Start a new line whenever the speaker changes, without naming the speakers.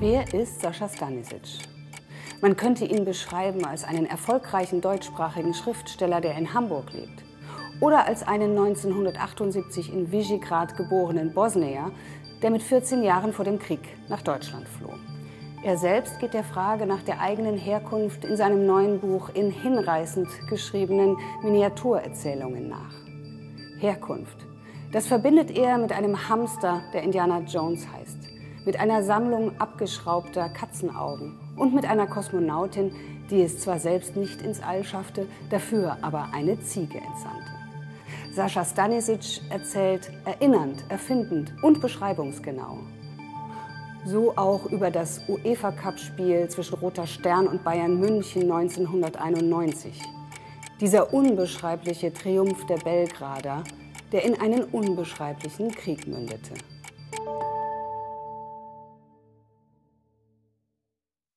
Wer ist Sascha Stanisic? Man könnte ihn beschreiben als einen erfolgreichen deutschsprachigen Schriftsteller, der in Hamburg lebt. Oder als einen 1978 in Visegrad geborenen Bosnier, der mit 14 Jahren vor dem Krieg nach Deutschland floh. Er selbst geht der Frage nach der eigenen Herkunft in seinem neuen Buch in hinreißend geschriebenen Miniaturerzählungen nach. Herkunft. Das verbindet er mit einem Hamster, der Indiana Jones heißt, mit einer Sammlung abgeschraubter Katzenaugen und mit einer Kosmonautin, die es zwar selbst nicht ins All schaffte, dafür aber eine Ziege entsandte. Sascha Stanisic erzählt erinnernd, erfindend und beschreibungsgenau. So auch über das UEFA-Cup-Spiel zwischen Roter Stern und Bayern München 1991. Dieser unbeschreibliche Triumph der Belgrader, der in einen unbeschreiblichen Krieg mündete.